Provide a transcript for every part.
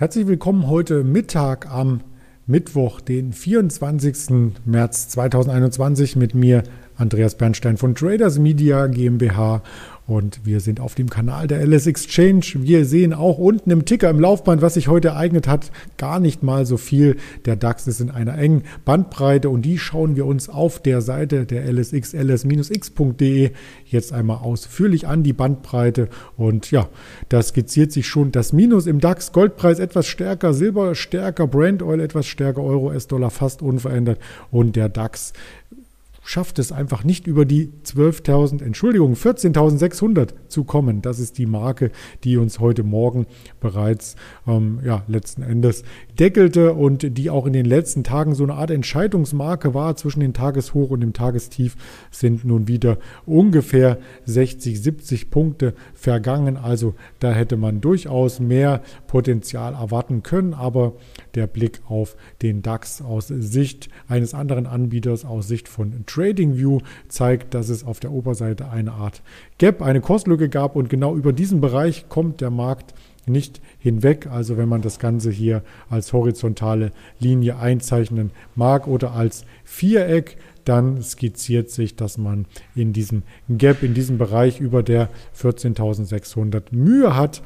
Herzlich willkommen heute Mittag am Mittwoch, den 24. März 2021 mit mir, Andreas Bernstein von Traders Media GmbH und wir sind auf dem Kanal der LS Exchange. Wir sehen auch unten im Ticker im Laufband, was sich heute ereignet hat, gar nicht mal so viel. Der DAX ist in einer engen Bandbreite und die schauen wir uns auf der Seite der LSX, ls-x.de jetzt einmal ausführlich an, die Bandbreite. Und ja, da skizziert sich schon das Minus im DAX. Goldpreis etwas stärker, Silber stärker, Brand Oil etwas stärker, Euro, S-Dollar fast unverändert und der DAX schafft es einfach nicht über die 12.000, Entschuldigung, 14.600 zu kommen. Das ist die Marke, die uns heute Morgen bereits ähm, ja, letzten Endes deckelte und die auch in den letzten Tagen so eine Art Entscheidungsmarke war. Zwischen dem Tageshoch und dem Tagestief sind nun wieder ungefähr 60, 70 Punkte vergangen. Also da hätte man durchaus mehr Potenzial erwarten können. Aber der Blick auf den DAX aus Sicht eines anderen Anbieters, aus Sicht von TradingView zeigt, dass es auf der Oberseite eine Art Gap, eine Kostlücke gab und genau über diesen Bereich kommt der Markt nicht hinweg. Also wenn man das Ganze hier als horizontale Linie einzeichnen mag oder als Viereck, dann skizziert sich, dass man in diesem Gap, in diesem Bereich über der 14.600 Mühe hat,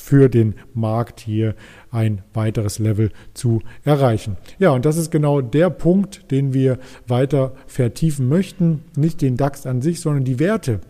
für den Markt hier ein weiteres Level zu erreichen. Ja, und das ist genau der Punkt, den wir weiter vertiefen möchten. Nicht den DAX an sich, sondern die Werte,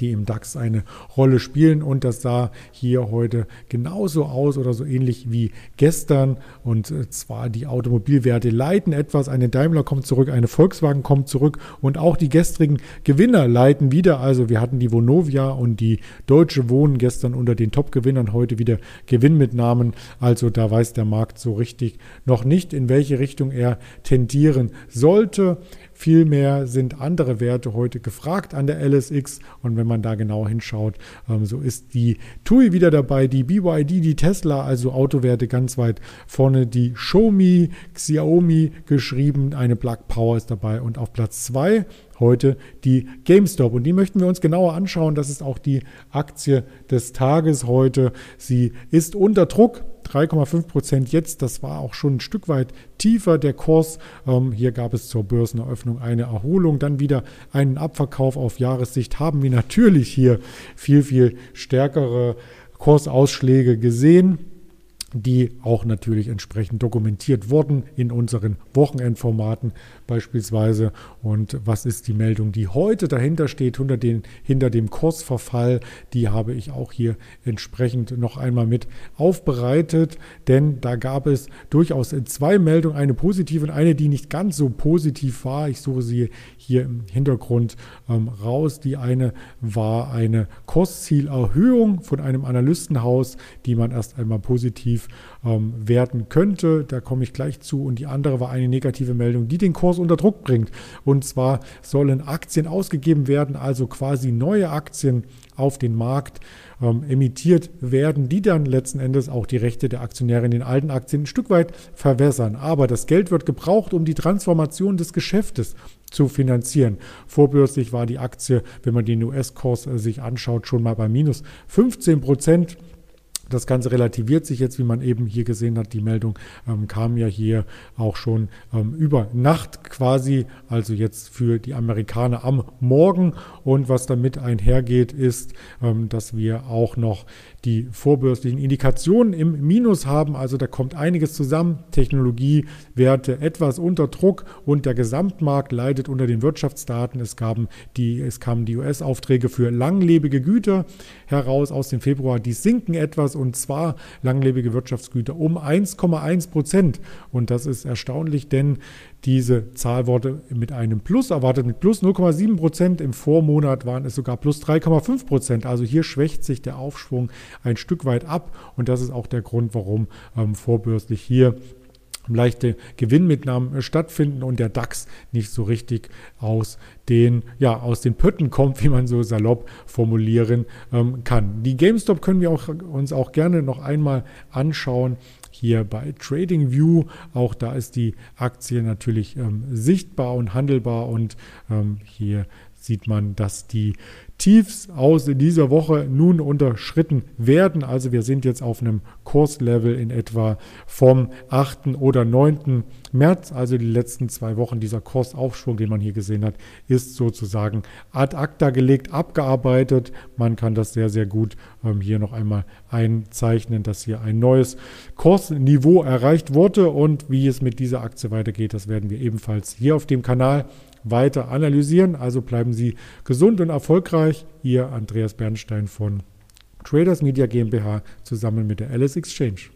die im DAX eine Rolle spielen. Und das sah hier heute genauso aus oder so ähnlich wie gestern. Und äh, zwar die Automobilwerte leiten etwas. Eine Daimler kommt zurück, eine Volkswagen kommt zurück und auch die gestrigen Gewinner leiten wieder. Also wir hatten die Vonovia und die Deutsche Wohnen gestern unter den Top-Gewinnern, heute wieder Gewinnmitnahmen. Also da weiß der Markt so richtig noch nicht, in welche Richtung er tendieren sollte. Vielmehr sind andere Werte heute gefragt an der LSX. Und wenn man da genau hinschaut, ähm, so ist die TUI wieder dabei, die BYD, die Tesla, also Autowerte ganz weit vorne, die Xiaomi, Xiaomi geschrieben, eine Plug Power ist dabei und auf Platz 2 heute die GameStop. Und die möchten wir uns genauer anschauen. Das ist auch die Aktie des Tages heute. Sie ist unter Druck. 3,5 Prozent jetzt. Das war auch schon ein Stück weit tiefer der Kurs. Ähm, hier gab es zur Börseneröffnung eine Erholung, dann wieder einen Abverkauf auf Jahressicht. Haben wir natürlich hier viel, viel stärkere Kursausschläge gesehen die auch natürlich entsprechend dokumentiert wurden in unseren Wochenendformaten beispielsweise. Und was ist die Meldung, die heute dahinter steht, hinter, den, hinter dem Kursverfall? Die habe ich auch hier entsprechend noch einmal mit aufbereitet, denn da gab es durchaus zwei Meldungen, eine positive und eine, die nicht ganz so positiv war. Ich suche sie hier im Hintergrund ähm, raus. Die eine war eine Kurszielerhöhung von einem Analystenhaus, die man erst einmal positiv ähm, werten könnte. Da komme ich gleich zu. Und die andere war eine negative Meldung, die den Kurs unter Druck bringt. Und zwar sollen Aktien ausgegeben werden, also quasi neue Aktien auf den Markt ähm, emittiert werden, die dann letzten Endes auch die Rechte der Aktionäre in den alten Aktien ein Stück weit verwässern. Aber das Geld wird gebraucht, um die Transformation des Geschäftes zu finanzieren. Vorbörslich war die Aktie, wenn man den US-Kurs äh, sich anschaut, schon mal bei minus 15 Prozent. Das Ganze relativiert sich jetzt, wie man eben hier gesehen hat. Die Meldung ähm, kam ja hier auch schon ähm, über Nacht quasi, also jetzt für die Amerikaner am Morgen. Und was damit einhergeht, ist, ähm, dass wir auch noch die vorbörslichen Indikationen im Minus haben. Also da kommt einiges zusammen. Technologiewerte etwas unter Druck und der Gesamtmarkt leidet unter den Wirtschaftsdaten. Es, gaben die, es kamen die US-Aufträge für langlebige Güter heraus aus dem Februar. Die sinken etwas und zwar langlebige Wirtschaftsgüter um 1,1 Prozent. Und das ist erstaunlich, denn diese Zahl wurde mit einem Plus erwartet, mit plus 0,7 Prozent. Im Vormonat waren es sogar plus 3,5 Prozent. Also hier schwächt sich der Aufschwung ein Stück weit ab. Und das ist auch der Grund, warum ähm, vorbörslich hier leichte Gewinnmitnahmen stattfinden und der DAX nicht so richtig aus den, ja, aus den Pötten kommt, wie man so salopp formulieren ähm, kann. Die GameStop können wir auch, uns auch gerne noch einmal anschauen. Hier bei TradingView, auch da ist die Aktie natürlich ähm, sichtbar und handelbar und ähm, hier sieht man, dass die Tiefs aus dieser Woche nun unterschritten werden. Also wir sind jetzt auf einem Kurslevel in etwa vom 8. oder 9. März, also die letzten zwei Wochen. Dieser Kursaufschwung, den man hier gesehen hat, ist sozusagen ad acta gelegt, abgearbeitet. Man kann das sehr, sehr gut ähm, hier noch einmal einzeichnen, dass hier ein neues Kursniveau erreicht wurde. Und wie es mit dieser Aktie weitergeht, das werden wir ebenfalls hier auf dem Kanal weiter analysieren. Also bleiben Sie gesund und erfolgreich. Ihr Andreas Bernstein von Traders Media GmbH zusammen mit der Alice Exchange.